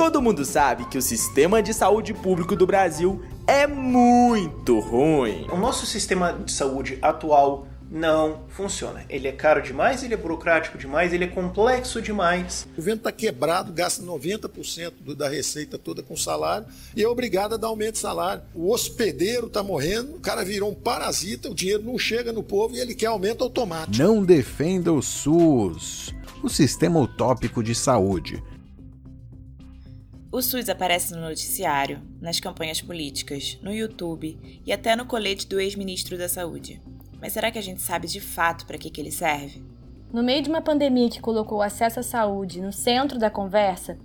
Todo mundo sabe que o sistema de saúde público do Brasil é muito ruim. O nosso sistema de saúde atual não funciona. Ele é caro demais, ele é burocrático demais, ele é complexo demais. O governo está quebrado, gasta 90% do, da receita toda com salário e é obrigado a dar aumento de salário. O hospedeiro está morrendo, o cara virou um parasita, o dinheiro não chega no povo e ele quer aumento automático. Não defenda o SUS, o sistema utópico de saúde. O SUS aparece no noticiário, nas campanhas políticas, no YouTube e até no colete do ex-ministro da Saúde. Mas será que a gente sabe de fato para que, que ele serve? No meio de uma pandemia que colocou o acesso à saúde no centro da conversa,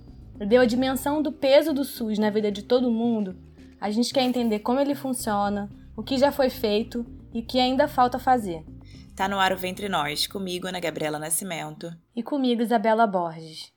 deu a dimensão do peso do SUS na vida de todo mundo, a gente quer entender como ele funciona, o que já foi feito e o que ainda falta fazer. Tá no ar o Ventre Nós, comigo, Ana Gabriela Nascimento. E comigo, Isabela Borges.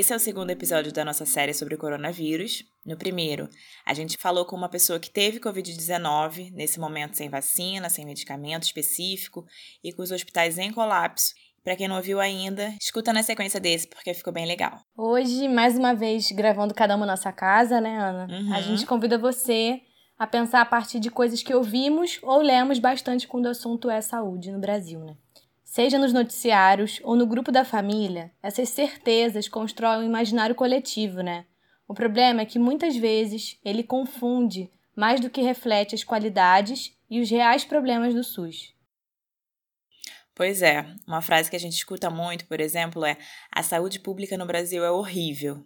Esse é o segundo episódio da nossa série sobre o coronavírus. No primeiro, a gente falou com uma pessoa que teve Covid-19, nesse momento sem vacina, sem medicamento específico e com os hospitais em colapso. Para quem não ouviu ainda, escuta na sequência desse porque ficou bem legal. Hoje, mais uma vez, gravando cada uma nossa casa, né, Ana? Uhum. A gente convida você a pensar a partir de coisas que ouvimos ou lemos bastante quando o assunto é saúde no Brasil, né? Seja nos noticiários ou no grupo da família, essas certezas constroem um imaginário coletivo, né? O problema é que muitas vezes ele confunde mais do que reflete as qualidades e os reais problemas do SUS. Pois é, uma frase que a gente escuta muito, por exemplo, é: a saúde pública no Brasil é horrível.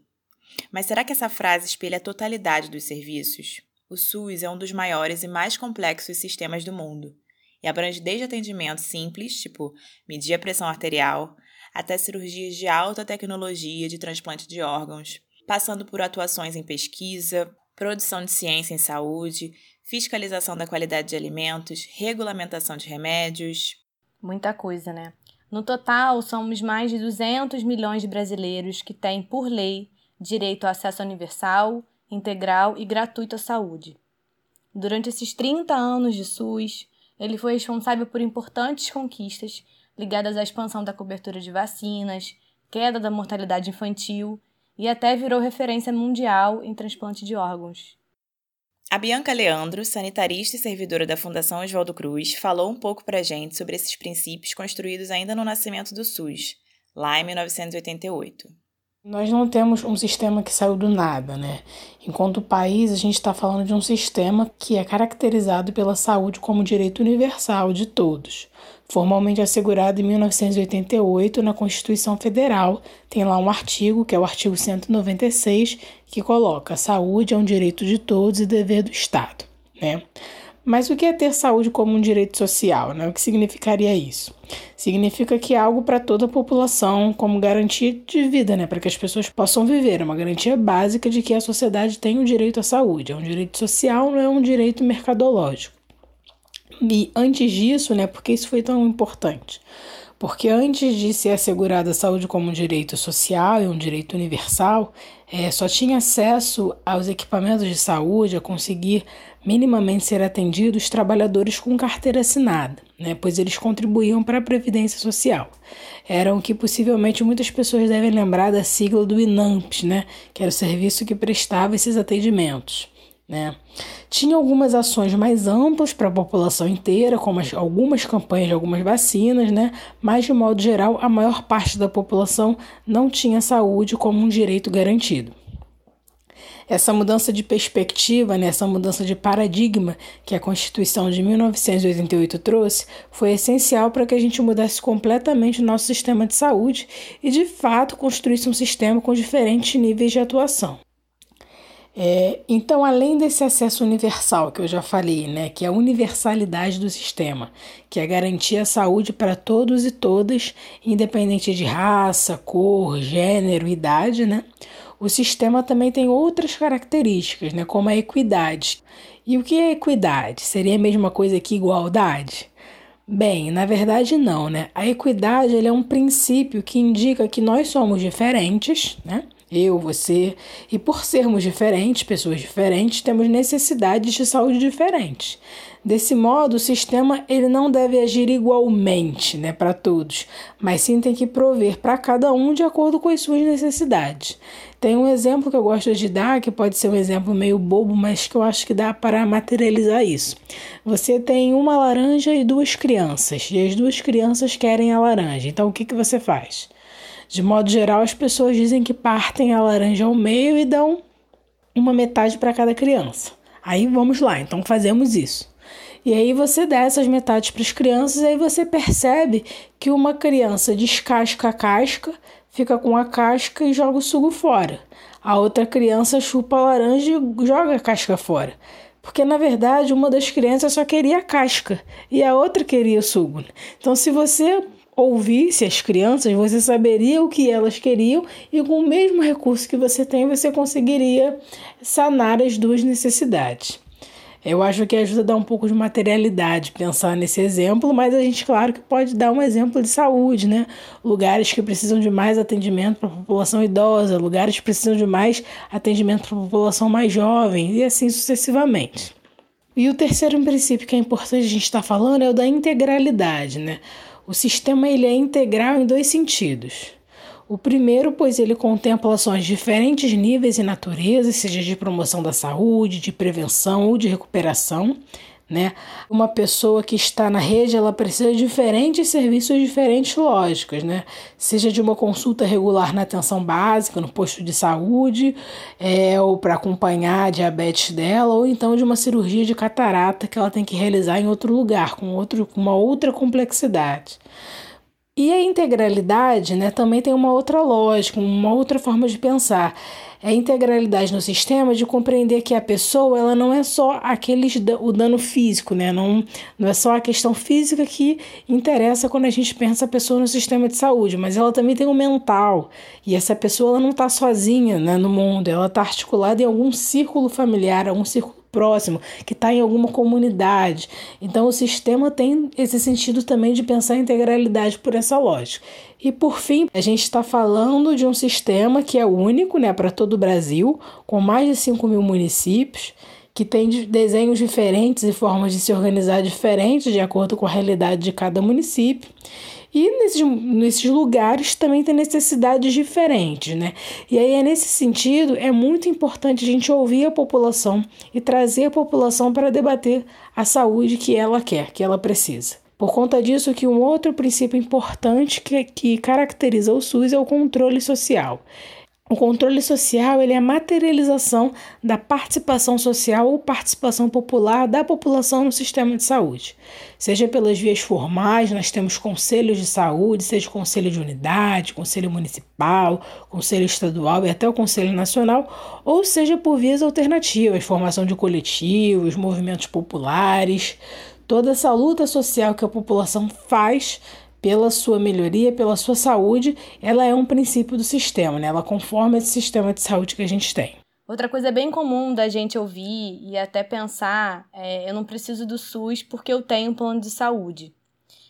Mas será que essa frase espelha a totalidade dos serviços? O SUS é um dos maiores e mais complexos sistemas do mundo e abrange desde atendimentos simples, tipo medir a pressão arterial, até cirurgias de alta tecnologia de transplante de órgãos, passando por atuações em pesquisa, produção de ciência em saúde, fiscalização da qualidade de alimentos, regulamentação de remédios. Muita coisa, né? No total, somos mais de 200 milhões de brasileiros que têm, por lei, direito ao acesso universal, integral e gratuito à saúde. Durante esses 30 anos de SUS, ele foi responsável por importantes conquistas ligadas à expansão da cobertura de vacinas, queda da mortalidade infantil e até virou referência mundial em transplante de órgãos. A Bianca Leandro, sanitarista e servidora da Fundação Oswaldo Cruz, falou um pouco para a gente sobre esses princípios construídos ainda no nascimento do SUS, lá em 1988. Nós não temos um sistema que saiu do nada, né? Enquanto país, a gente está falando de um sistema que é caracterizado pela saúde como direito universal de todos. Formalmente assegurado em 1988 na Constituição Federal, tem lá um artigo, que é o artigo 196, que coloca: a saúde é um direito de todos e dever do Estado, né? Mas o que é ter saúde como um direito social? Né? O que significaria isso? Significa que é algo para toda a população, como garantia de vida, né? para que as pessoas possam viver. É uma garantia básica de que a sociedade tem o direito à saúde. É um direito social, não é um direito mercadológico. E antes disso, né, por que isso foi tão importante? Porque antes de ser assegurada a saúde como um direito social e um direito universal, é, só tinha acesso aos equipamentos de saúde, a conseguir minimamente ser atendidos trabalhadores com carteira assinada, né, pois eles contribuíam para a Previdência Social. Eram que possivelmente muitas pessoas devem lembrar da sigla do INAMPS, né, que era o serviço que prestava esses atendimentos. Né? Tinha algumas ações mais amplas para a população inteira, como as, algumas campanhas de algumas vacinas, né? mas de modo geral, a maior parte da população não tinha saúde como um direito garantido. Essa mudança de perspectiva, né, essa mudança de paradigma que a Constituição de 1988 trouxe, foi essencial para que a gente mudasse completamente o nosso sistema de saúde e, de fato, construísse um sistema com diferentes níveis de atuação. É, então, além desse acesso universal que eu já falei, né, que é a universalidade do sistema, que é garantir a saúde para todos e todas, independente de raça, cor, gênero, idade, né, o sistema também tem outras características, né, como a equidade. E o que é equidade? Seria a mesma coisa que igualdade? Bem, na verdade não, né? A equidade é um princípio que indica que nós somos diferentes, né? Eu, você, e por sermos diferentes, pessoas diferentes, temos necessidades de saúde diferentes. Desse modo, o sistema ele não deve agir igualmente né, para todos, mas sim tem que prover para cada um de acordo com as suas necessidades. Tem um exemplo que eu gosto de dar, que pode ser um exemplo meio bobo, mas que eu acho que dá para materializar isso. Você tem uma laranja e duas crianças, e as duas crianças querem a laranja. Então, o que, que você faz? De modo geral, as pessoas dizem que partem a laranja ao meio e dão uma metade para cada criança. Aí vamos lá, então fazemos isso. E aí você dá essas metades para as crianças, e aí você percebe que uma criança descasca a casca, fica com a casca e joga o suco fora. A outra criança chupa a laranja e joga a casca fora. Porque na verdade uma das crianças só queria a casca e a outra queria o suco. Então, se você ouvisse as crianças, você saberia o que elas queriam e com o mesmo recurso que você tem, você conseguiria sanar as duas necessidades. Eu acho que ajuda a dar um pouco de materialidade pensar nesse exemplo, mas a gente, claro, que pode dar um exemplo de saúde, né? Lugares que precisam de mais atendimento para a população idosa, lugares que precisam de mais atendimento para a população mais jovem, e assim sucessivamente. E o terceiro princípio que é importante a gente estar tá falando é o da integralidade, né? O sistema ele é integral em dois sentidos. O primeiro, pois ele contempla ações de diferentes níveis e naturezas, seja de promoção da saúde, de prevenção ou de recuperação. Né? Uma pessoa que está na rede, ela precisa de diferentes serviços, diferentes lógicas, né? Seja de uma consulta regular na atenção básica, no posto de saúde, é, ou para acompanhar a diabetes dela, ou então de uma cirurgia de catarata que ela tem que realizar em outro lugar, com, outro, com uma outra complexidade. E a integralidade né, também tem uma outra lógica, uma outra forma de pensar. É a integralidade no sistema de compreender que a pessoa ela não é só aqueles, o dano físico, né? não, não é só a questão física que interessa quando a gente pensa a pessoa no sistema de saúde, mas ela também tem o mental. E essa pessoa ela não está sozinha né, no mundo, ela está articulada em algum círculo familiar, algum círculo próximo, que está em alguma comunidade. Então, o sistema tem esse sentido também de pensar a integralidade por essa lógica. E por fim, a gente está falando de um sistema que é único né, para todo o Brasil, com mais de 5 mil municípios, que tem desenhos diferentes e formas de se organizar diferentes de acordo com a realidade de cada município. E nesses, nesses lugares também tem necessidades diferentes, né? E aí é nesse sentido, é muito importante a gente ouvir a população e trazer a população para debater a saúde que ela quer, que ela precisa. Por conta disso, que um outro princípio importante que, que caracteriza o SUS é o controle social. O controle social ele é a materialização da participação social ou participação popular da população no sistema de saúde. Seja pelas vias formais, nós temos conselhos de saúde, seja conselho de unidade, conselho municipal, conselho estadual e até o conselho nacional, ou seja por vias alternativas, formação de coletivos, movimentos populares, toda essa luta social que a população faz pela sua melhoria, pela sua saúde, ela é um princípio do sistema, né? Ela conforma esse sistema de saúde que a gente tem. Outra coisa bem comum da gente ouvir e até pensar é: eu não preciso do SUS porque eu tenho um plano de saúde.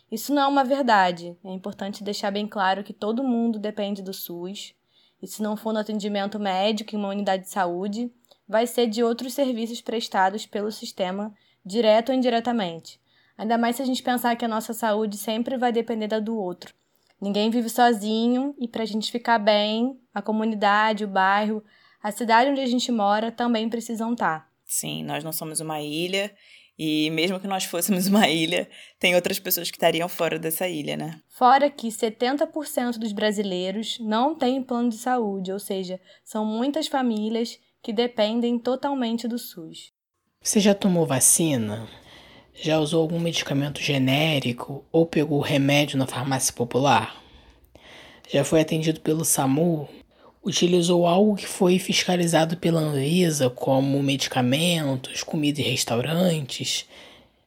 Isso não é uma verdade. É importante deixar bem claro que todo mundo depende do SUS. E se não for no atendimento médico em uma unidade de saúde, vai ser de outros serviços prestados pelo sistema, direto ou indiretamente. Ainda mais se a gente pensar que a nossa saúde sempre vai depender da do outro. Ninguém vive sozinho e para a gente ficar bem, a comunidade, o bairro, a cidade onde a gente mora também precisam estar. Tá. Sim, nós não somos uma ilha e mesmo que nós fôssemos uma ilha, tem outras pessoas que estariam fora dessa ilha, né? Fora que 70% dos brasileiros não têm plano de saúde, ou seja, são muitas famílias que dependem totalmente do SUS. Você já tomou vacina? Já usou algum medicamento genérico ou pegou remédio na farmácia popular? Já foi atendido pelo SAMU? Utilizou algo que foi fiscalizado pela Anvisa, como medicamentos, comida e restaurantes?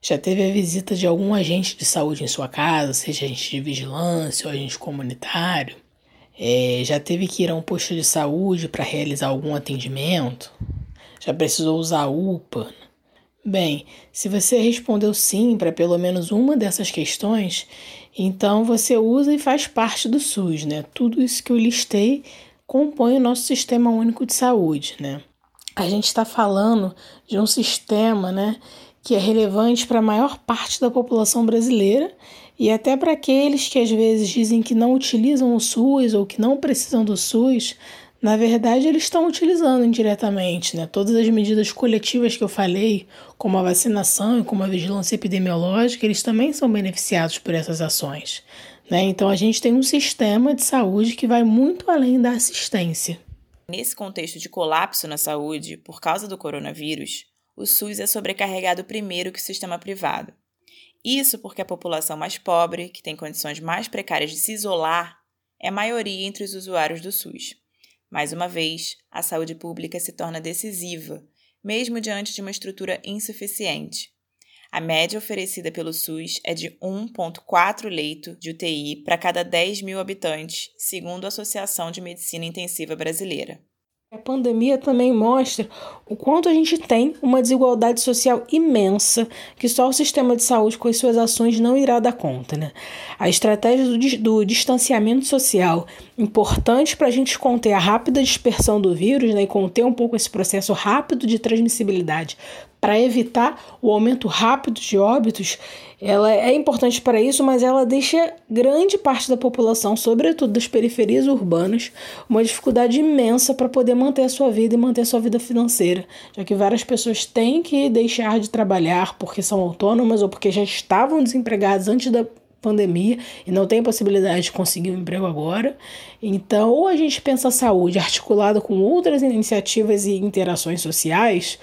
Já teve a visita de algum agente de saúde em sua casa, seja agente de vigilância ou agente comunitário? É, já teve que ir a um posto de saúde para realizar algum atendimento? Já precisou usar UPA? Bem, se você respondeu sim para pelo menos uma dessas questões, então você usa e faz parte do SUS, né? Tudo isso que eu listei compõem o nosso sistema único de saúde, né? A gente está falando de um sistema, né, que é relevante para a maior parte da população brasileira e até para aqueles que às vezes dizem que não utilizam o SUS ou que não precisam do SUS, na verdade eles estão utilizando indiretamente, né? Todas as medidas coletivas que eu falei, como a vacinação e como a vigilância epidemiológica, eles também são beneficiados por essas ações. Né? Então a gente tem um sistema de saúde que vai muito além da assistência. Nesse contexto de colapso na saúde por causa do coronavírus, o SUS é sobrecarregado primeiro que o sistema privado. Isso porque a população mais pobre, que tem condições mais precárias de se isolar, é maioria entre os usuários do SUS. Mais uma vez, a saúde pública se torna decisiva, mesmo diante de uma estrutura insuficiente. A média oferecida pelo SUS é de 1,4 leito de UTI para cada 10 mil habitantes, segundo a Associação de Medicina Intensiva Brasileira. A pandemia também mostra o quanto a gente tem uma desigualdade social imensa que só o sistema de saúde com as suas ações não irá dar conta. Né? A estratégia do, do distanciamento social, importante para a gente conter a rápida dispersão do vírus né, e conter um pouco esse processo rápido de transmissibilidade para evitar o aumento rápido de óbitos, ela é importante para isso, mas ela deixa grande parte da população, sobretudo das periferias urbanas, uma dificuldade imensa para poder manter a sua vida e manter a sua vida financeira, já que várias pessoas têm que deixar de trabalhar porque são autônomas ou porque já estavam desempregadas antes da pandemia e não tem possibilidade de conseguir um emprego agora. Então, ou a gente pensa a saúde articulada com outras iniciativas e interações sociais,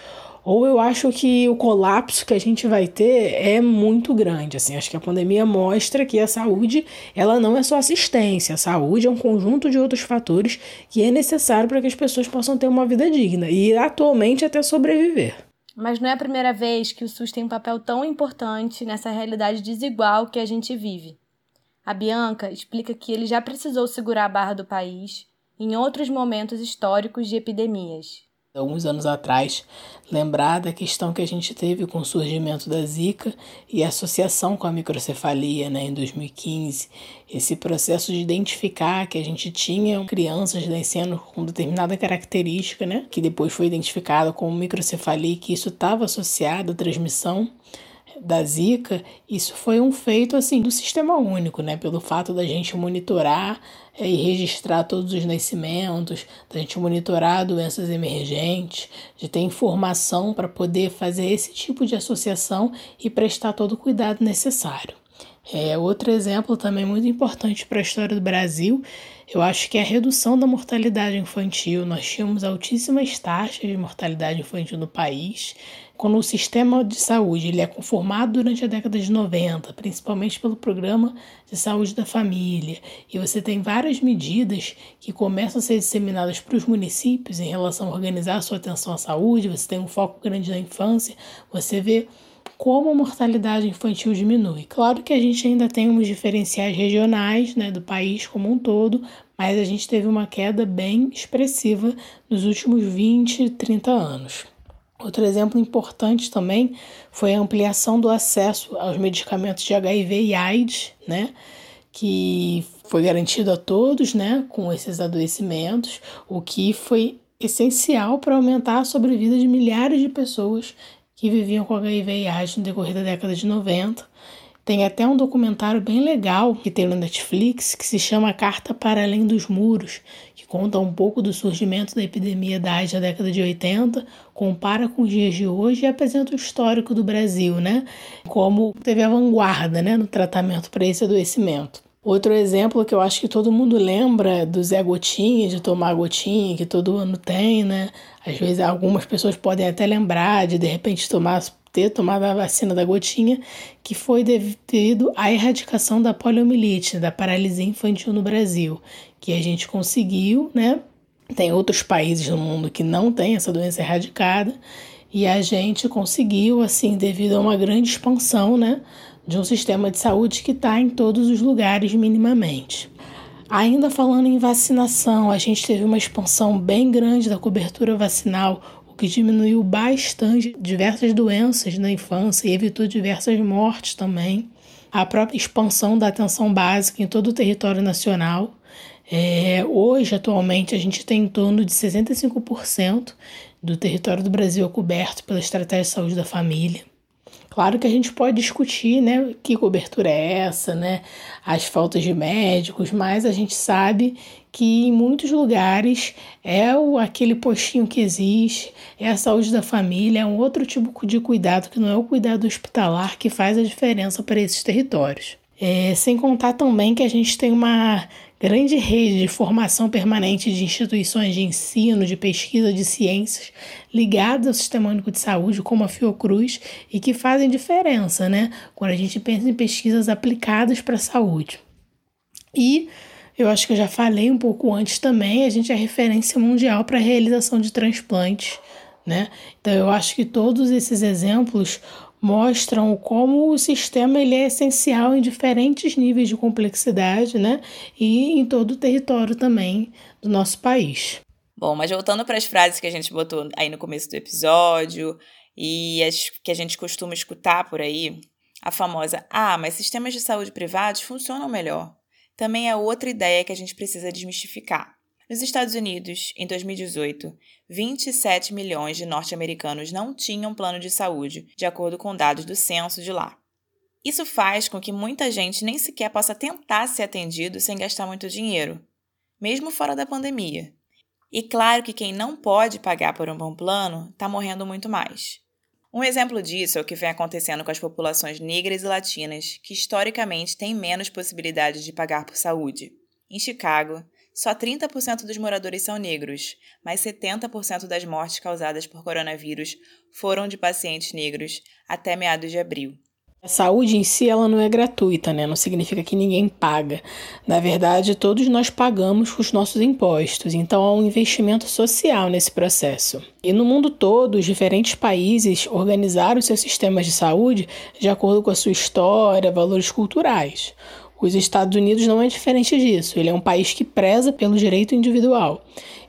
ou eu acho que o colapso que a gente vai ter é muito grande. Assim, acho que a pandemia mostra que a saúde ela não é só assistência, a saúde é um conjunto de outros fatores que é necessário para que as pessoas possam ter uma vida digna e atualmente até sobreviver. Mas não é a primeira vez que o SUS tem um papel tão importante nessa realidade desigual que a gente vive. A Bianca explica que ele já precisou segurar a barra do país em outros momentos históricos de epidemias alguns anos atrás, lembrar da questão que a gente teve com o surgimento da Zika e a associação com a microcefalia né, em 2015. Esse processo de identificar que a gente tinha crianças nascendo com determinada característica, né, que depois foi identificada como microcefalia e que isso estava associado à transmissão da Zika, isso foi um feito assim do sistema único, né? Pelo fato da gente monitorar é, e registrar todos os nascimentos, da gente monitorar doenças emergentes, de ter informação para poder fazer esse tipo de associação e prestar todo o cuidado necessário. É, outro exemplo também muito importante para a história do Brasil, eu acho que é a redução da mortalidade infantil. Nós tínhamos altíssimas taxas de mortalidade infantil no país, quando o sistema de saúde ele é conformado durante a década de 90, principalmente pelo programa de saúde da família, e você tem várias medidas que começam a ser disseminadas para os municípios em relação a organizar a sua atenção à saúde, você tem um foco grande na infância, você vê como a mortalidade infantil diminui. Claro que a gente ainda tem uns diferenciais regionais né, do país como um todo, mas a gente teve uma queda bem expressiva nos últimos 20, 30 anos. Outro exemplo importante também foi a ampliação do acesso aos medicamentos de HIV e AIDS, né? Que foi garantido a todos, né? Com esses adoecimentos, o que foi essencial para aumentar a sobrevida de milhares de pessoas que viviam com HIV e AIDS no decorrer da década de 90. Tem até um documentário bem legal que tem no Netflix que se chama Carta para Além dos Muros, conta um pouco do surgimento da epidemia da AIDS na década de 80, compara com os dias de hoje e apresenta o histórico do Brasil, né? Como teve a vanguarda né, no tratamento para esse adoecimento. Outro exemplo que eu acho que todo mundo lembra do Zé Gotinha, de tomar gotinha, que todo ano tem, né? Às vezes algumas pessoas podem até lembrar de de repente tomar ter tomado a vacina da gotinha, que foi devido à erradicação da poliomielite, da paralisia infantil no Brasil, que a gente conseguiu, né? Tem outros países no mundo que não têm essa doença erradicada, e a gente conseguiu, assim, devido a uma grande expansão, né? De um sistema de saúde que está em todos os lugares minimamente. Ainda falando em vacinação, a gente teve uma expansão bem grande da cobertura vacinal, o que diminuiu bastante diversas doenças na infância e evitou diversas mortes também. A própria expansão da atenção básica em todo o território nacional É, hoje, atualmente, a gente tem em torno de 65% do território do Brasil coberto pela Estratégia de Saúde da Família. Claro que a gente pode discutir, né, que cobertura é essa, né, as faltas de médicos, mas a gente sabe que em muitos lugares é o, aquele postinho que existe, é a saúde da família, é um outro tipo de cuidado que não é o cuidado hospitalar que faz a diferença para esses territórios. É, sem contar também que a gente tem uma grande rede de formação permanente de instituições de ensino, de pesquisa de ciências ligadas ao Sistema Único de Saúde, como a Fiocruz, e que fazem diferença, né? Quando a gente pensa em pesquisas aplicadas para a saúde. E eu acho que eu já falei um pouco antes também, a gente é referência mundial para a realização de transplantes, né? Então eu acho que todos esses exemplos mostram como o sistema ele é essencial em diferentes níveis de complexidade, né? E em todo o território também do nosso país. Bom, mas voltando para as frases que a gente botou aí no começo do episódio e as que a gente costuma escutar por aí, a famosa "Ah, mas sistemas de saúde privados funcionam melhor". Também é outra ideia que a gente precisa desmistificar. Nos Estados Unidos, em 2018, 27 milhões de norte-americanos não tinham plano de saúde, de acordo com dados do censo de lá. Isso faz com que muita gente nem sequer possa tentar ser atendido sem gastar muito dinheiro, mesmo fora da pandemia. E claro que quem não pode pagar por um bom plano está morrendo muito mais. Um exemplo disso é o que vem acontecendo com as populações negras e latinas, que historicamente têm menos possibilidades de pagar por saúde. Em Chicago, só 30% dos moradores são negros, mas 70% das mortes causadas por coronavírus foram de pacientes negros até meados de abril. A saúde em si ela não é gratuita, né? Não significa que ninguém paga. Na verdade, todos nós pagamos com os nossos impostos, então há um investimento social nesse processo. E no mundo todo, os diferentes países organizaram seus sistemas de saúde de acordo com a sua história, valores culturais. Os Estados Unidos não é diferente disso. Ele é um país que preza pelo direito individual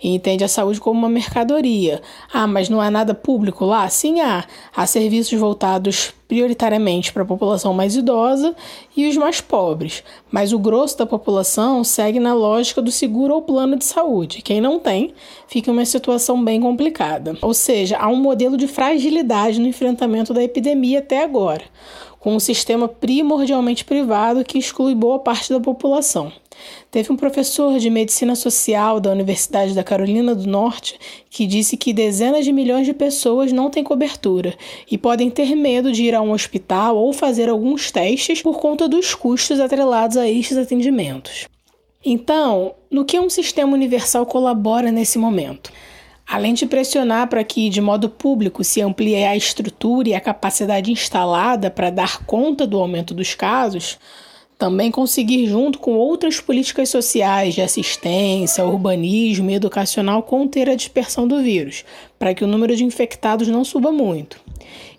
e entende a saúde como uma mercadoria. Ah, mas não há nada público lá? Sim, há. Há serviços voltados prioritariamente para a população mais idosa e os mais pobres, mas o grosso da população segue na lógica do seguro ou plano de saúde. Quem não tem fica em uma situação bem complicada. Ou seja, há um modelo de fragilidade no enfrentamento da epidemia até agora com um sistema primordialmente privado que exclui boa parte da população. Teve um professor de medicina social da Universidade da Carolina do Norte que disse que dezenas de milhões de pessoas não têm cobertura e podem ter medo de ir a um hospital ou fazer alguns testes por conta dos custos atrelados a estes atendimentos. Então, no que um sistema universal colabora nesse momento? Além de pressionar para que, de modo público, se amplie a estrutura e a capacidade instalada para dar conta do aumento dos casos, também conseguir, junto com outras políticas sociais de assistência, urbanismo e educacional, conter a dispersão do vírus, para que o número de infectados não suba muito.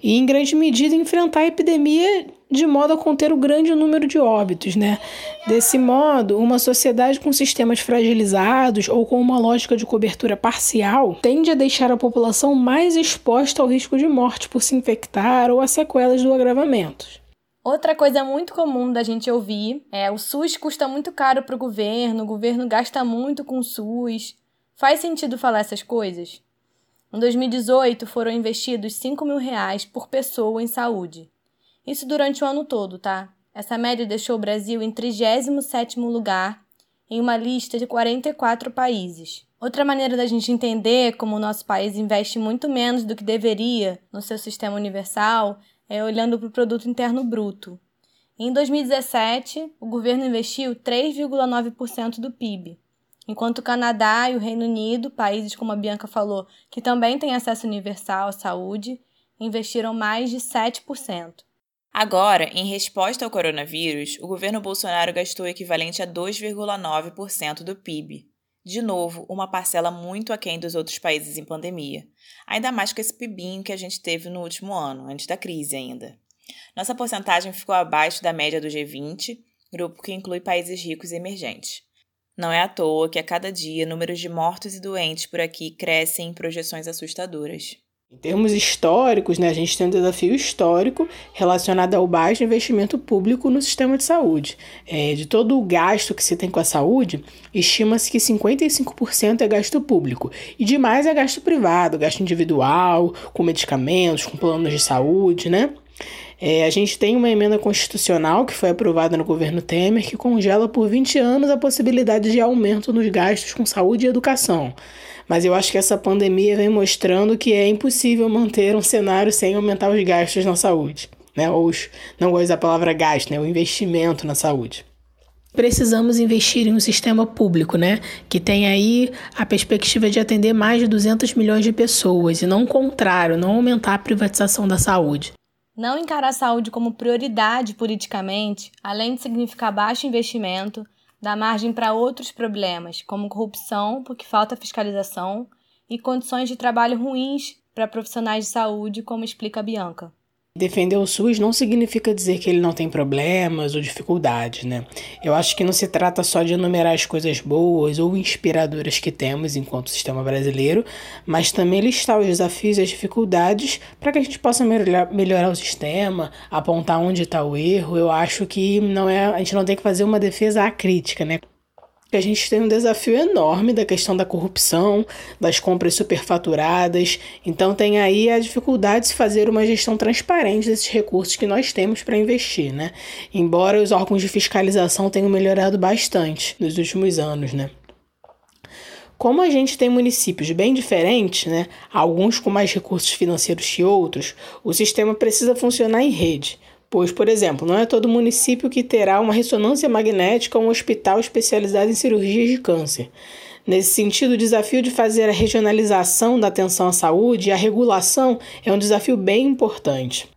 E, em grande medida, enfrentar a epidemia de modo a conter o grande número de óbitos, né? Desse modo, uma sociedade com sistemas fragilizados ou com uma lógica de cobertura parcial tende a deixar a população mais exposta ao risco de morte por se infectar ou a sequelas do agravamento. Outra coisa muito comum da gente ouvir é o SUS custa muito caro para o governo, o governo gasta muito com o SUS. Faz sentido falar essas coisas? Em 2018, foram investidos 5 mil reais por pessoa em saúde. Isso durante o ano todo, tá? Essa média deixou o Brasil em 37º lugar em uma lista de 44 países. Outra maneira da gente entender como o nosso país investe muito menos do que deveria no seu sistema universal é olhando para o produto interno bruto. Em 2017, o governo investiu 3,9% do PIB, enquanto o Canadá e o Reino Unido, países como a Bianca falou, que também têm acesso universal à saúde, investiram mais de 7%. Agora, em resposta ao coronavírus, o governo Bolsonaro gastou o equivalente a 2,9% do PIB. De novo, uma parcela muito aquém dos outros países em pandemia. Ainda mais com esse pibinho que a gente teve no último ano, antes da crise ainda. Nossa porcentagem ficou abaixo da média do G20, grupo que inclui países ricos e emergentes. Não é à toa que a cada dia números de mortos e doentes por aqui crescem em projeções assustadoras. Em termos históricos, né, a gente tem um desafio histórico relacionado ao baixo investimento público no sistema de saúde. É, de todo o gasto que se tem com a saúde, estima-se que 55% é gasto público e demais é gasto privado, gasto individual, com medicamentos, com planos de saúde, né? É, a gente tem uma emenda constitucional que foi aprovada no governo Temer que congela por 20 anos a possibilidade de aumento nos gastos com saúde e educação. Mas eu acho que essa pandemia vem mostrando que é impossível manter um cenário sem aumentar os gastos na saúde. Né? Ou os, não gosto da palavra gasto, né? o investimento na saúde precisamos investir em um sistema público, né, que tem aí a perspectiva de atender mais de 200 milhões de pessoas e não o contrário, não aumentar a privatização da saúde. Não encarar a saúde como prioridade politicamente, além de significar baixo investimento, dá margem para outros problemas, como corrupção, porque falta fiscalização, e condições de trabalho ruins para profissionais de saúde, como explica a Bianca. Defender o SUS não significa dizer que ele não tem problemas ou dificuldades, né? Eu acho que não se trata só de enumerar as coisas boas ou inspiradoras que temos enquanto sistema brasileiro, mas também listar os desafios e as dificuldades para que a gente possa melhorar, melhorar o sistema, apontar onde está o erro. Eu acho que não é, a gente não tem que fazer uma defesa acrítica, né? A gente tem um desafio enorme da questão da corrupção, das compras superfaturadas. Então tem aí a dificuldade de se fazer uma gestão transparente desses recursos que nós temos para investir, né? Embora os órgãos de fiscalização tenham melhorado bastante nos últimos anos, né? Como a gente tem municípios bem diferentes, né, alguns com mais recursos financeiros que outros, o sistema precisa funcionar em rede. Pois, por exemplo, não é todo município que terá uma ressonância magnética ou um hospital especializado em cirurgias de câncer. Nesse sentido, o desafio de fazer a regionalização da atenção à saúde e a regulação é um desafio bem importante.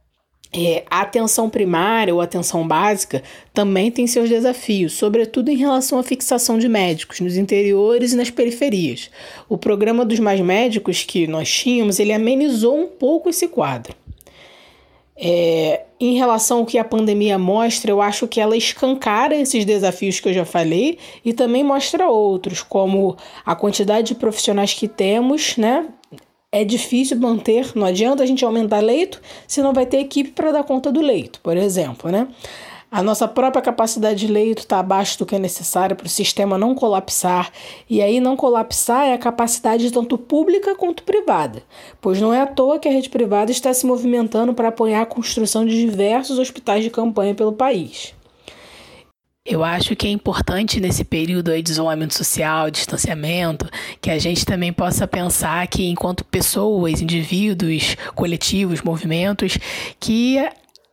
É, a atenção primária ou atenção básica também tem seus desafios, sobretudo em relação à fixação de médicos nos interiores e nas periferias. O programa dos mais médicos que nós tínhamos, ele amenizou um pouco esse quadro. É, em relação ao que a pandemia mostra, eu acho que ela escancara esses desafios que eu já falei e também mostra outros, como a quantidade de profissionais que temos, né? É difícil manter, não adianta a gente aumentar leito se não vai ter equipe para dar conta do leito, por exemplo, né? A nossa própria capacidade de leito está abaixo do que é necessário para o sistema não colapsar, e aí não colapsar é a capacidade tanto pública quanto privada, pois não é à toa que a rede privada está se movimentando para apoiar a construção de diversos hospitais de campanha pelo país. Eu acho que é importante nesse período de isolamento social, distanciamento, que a gente também possa pensar que enquanto pessoas, indivíduos, coletivos, movimentos, que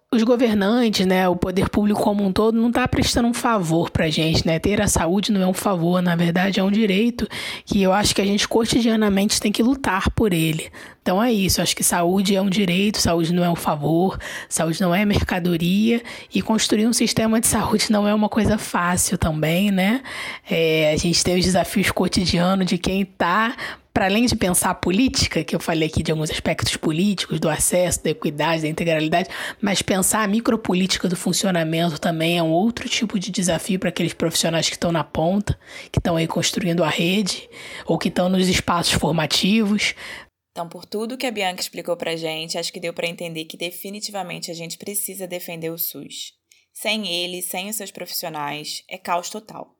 os governantes, né, o poder público como um todo, não está prestando um favor para a gente, né? Ter a saúde não é um favor, na verdade é um direito que eu acho que a gente cotidianamente tem que lutar por ele. Então é isso, acho que saúde é um direito, saúde não é um favor, saúde não é mercadoria e construir um sistema de saúde não é uma coisa fácil também, né? É, a gente tem os desafios cotidianos de quem está para além de pensar a política, que eu falei aqui de alguns aspectos políticos, do acesso, da equidade, da integralidade, mas pensar a micropolítica do funcionamento também é um outro tipo de desafio para aqueles profissionais que estão na ponta, que estão aí construindo a rede, ou que estão nos espaços formativos. Então, por tudo que a Bianca explicou para gente, acho que deu para entender que definitivamente a gente precisa defender o SUS. Sem ele, sem os seus profissionais, é caos total.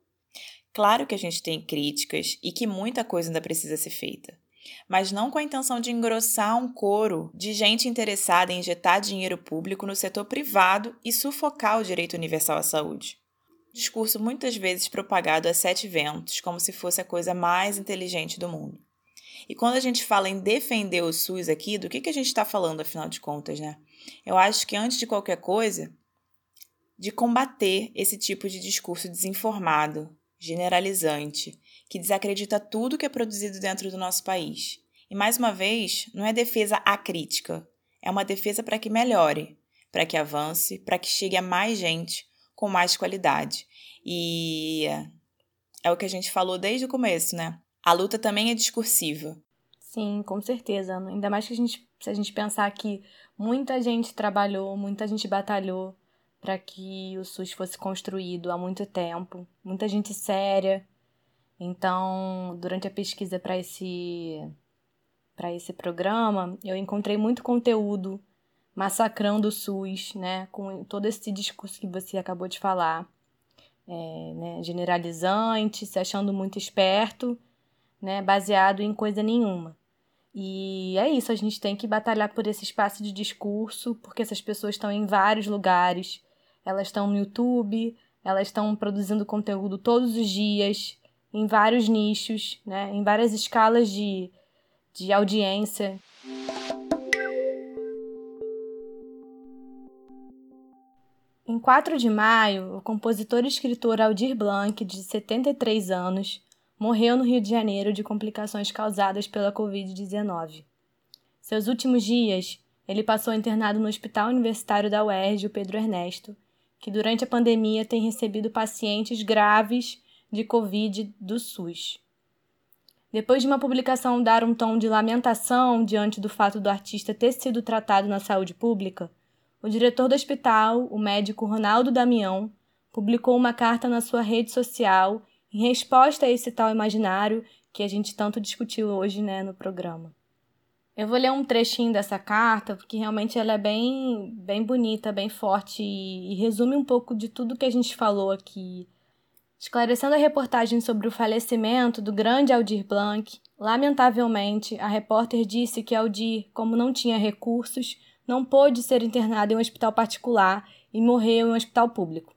Claro que a gente tem críticas e que muita coisa ainda precisa ser feita, mas não com a intenção de engrossar um coro de gente interessada em injetar dinheiro público no setor privado e sufocar o direito universal à saúde. Discurso muitas vezes propagado a sete ventos, como se fosse a coisa mais inteligente do mundo. E quando a gente fala em defender o SUS aqui, do que, que a gente está falando, afinal de contas, né? Eu acho que antes de qualquer coisa, de combater esse tipo de discurso desinformado, generalizante, que desacredita tudo que é produzido dentro do nosso país. E mais uma vez, não é defesa acrítica, é uma defesa para que melhore, para que avance, para que chegue a mais gente com mais qualidade. E é o que a gente falou desde o começo, né? A luta também é discursiva. Sim, com certeza. Ainda mais que a gente, se a gente pensar que muita gente trabalhou, muita gente batalhou para que o SUS fosse construído há muito tempo, muita gente séria. Então, durante a pesquisa para esse para esse programa, eu encontrei muito conteúdo massacrando o SUS, né, com todo esse discurso que você acabou de falar, é, né, generalizante, se achando muito esperto, né, baseado em coisa nenhuma. E é isso, a gente tem que batalhar por esse espaço de discurso, porque essas pessoas estão em vários lugares, elas estão no YouTube, elas estão produzindo conteúdo todos os dias, em vários nichos, né, em várias escalas de, de audiência. Em 4 de maio, o compositor e escritor Aldir Blanc, de 73 anos, morreu no Rio de Janeiro de complicações causadas pela Covid-19. Seus últimos dias, ele passou internado no Hospital Universitário da UERJ, o Pedro Ernesto, que durante a pandemia tem recebido pacientes graves de Covid do SUS. Depois de uma publicação dar um tom de lamentação diante do fato do artista ter sido tratado na saúde pública, o diretor do hospital, o médico Ronaldo Damião, publicou uma carta na sua rede social em resposta a esse tal imaginário que a gente tanto discutiu hoje né, no programa. Eu vou ler um trechinho dessa carta, porque realmente ela é bem, bem bonita, bem forte e, e resume um pouco de tudo que a gente falou aqui. Esclarecendo a reportagem sobre o falecimento do grande Aldir Blanc, lamentavelmente, a repórter disse que Aldir, como não tinha recursos, não pôde ser internado em um hospital particular e morreu em um hospital público.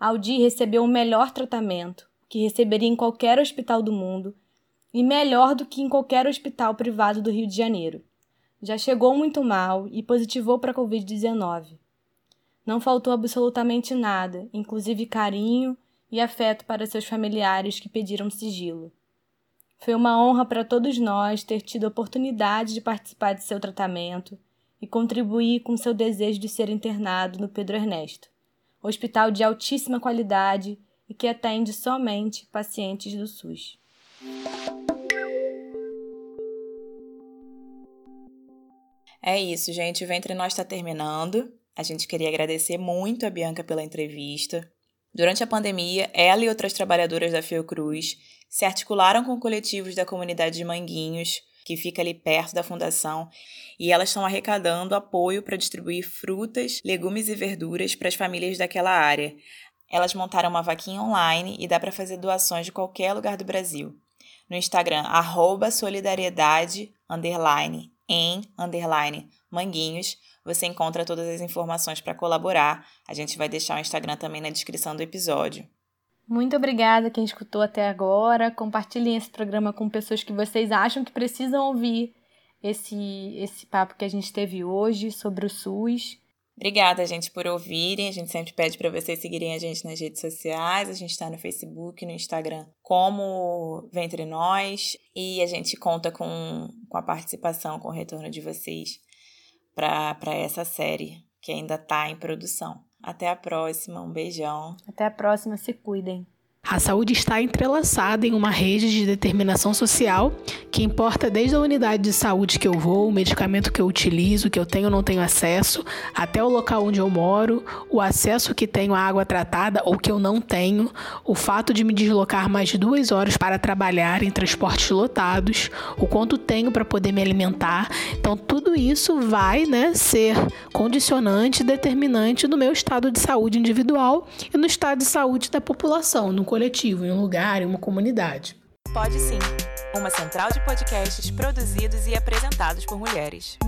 Aldi recebeu o melhor tratamento que receberia em qualquer hospital do mundo e melhor do que em qualquer hospital privado do Rio de Janeiro. Já chegou muito mal e positivou para a Covid-19. Não faltou absolutamente nada, inclusive carinho e afeto para seus familiares que pediram sigilo. Foi uma honra para todos nós ter tido a oportunidade de participar de seu tratamento e contribuir com seu desejo de ser internado no Pedro Ernesto, hospital de altíssima qualidade e que atende somente pacientes do SUS. É isso, gente. O Ventre Nós está terminando. A gente queria agradecer muito a Bianca pela entrevista. Durante a pandemia, ela e outras trabalhadoras da Fiocruz se articularam com coletivos da comunidade de Manguinhos que fica ali perto da fundação, e elas estão arrecadando apoio para distribuir frutas, legumes e verduras para as famílias daquela área. Elas montaram uma vaquinha online e dá para fazer doações de qualquer lugar do Brasil. No Instagram, arroba solidariedade, underline, em, underline, manguinhos, você encontra todas as informações para colaborar. A gente vai deixar o Instagram também na descrição do episódio. Muito obrigada quem escutou até agora. Compartilhem esse programa com pessoas que vocês acham que precisam ouvir esse, esse papo que a gente teve hoje sobre o SUS. Obrigada, gente, por ouvirem. A gente sempre pede para vocês seguirem a gente nas redes sociais. A gente está no Facebook, no Instagram, como Ventre Nós. E a gente conta com, com a participação, com o retorno de vocês para essa série que ainda está em produção. Até a próxima, um beijão. Até a próxima, se cuidem. A saúde está entrelaçada em uma rede de determinação social que importa desde a unidade de saúde que eu vou, o medicamento que eu utilizo, que eu tenho ou não tenho acesso, até o local onde eu moro, o acesso que tenho à água tratada ou que eu não tenho, o fato de me deslocar mais de duas horas para trabalhar em transportes lotados, o quanto tenho para poder me alimentar. Então, tudo isso vai né, ser condicionante, determinante do meu estado de saúde individual e no estado de saúde da população, no coletivo, em um lugar, em uma comunidade. Pode sim. Uma central de podcasts produzidos e apresentados por mulheres.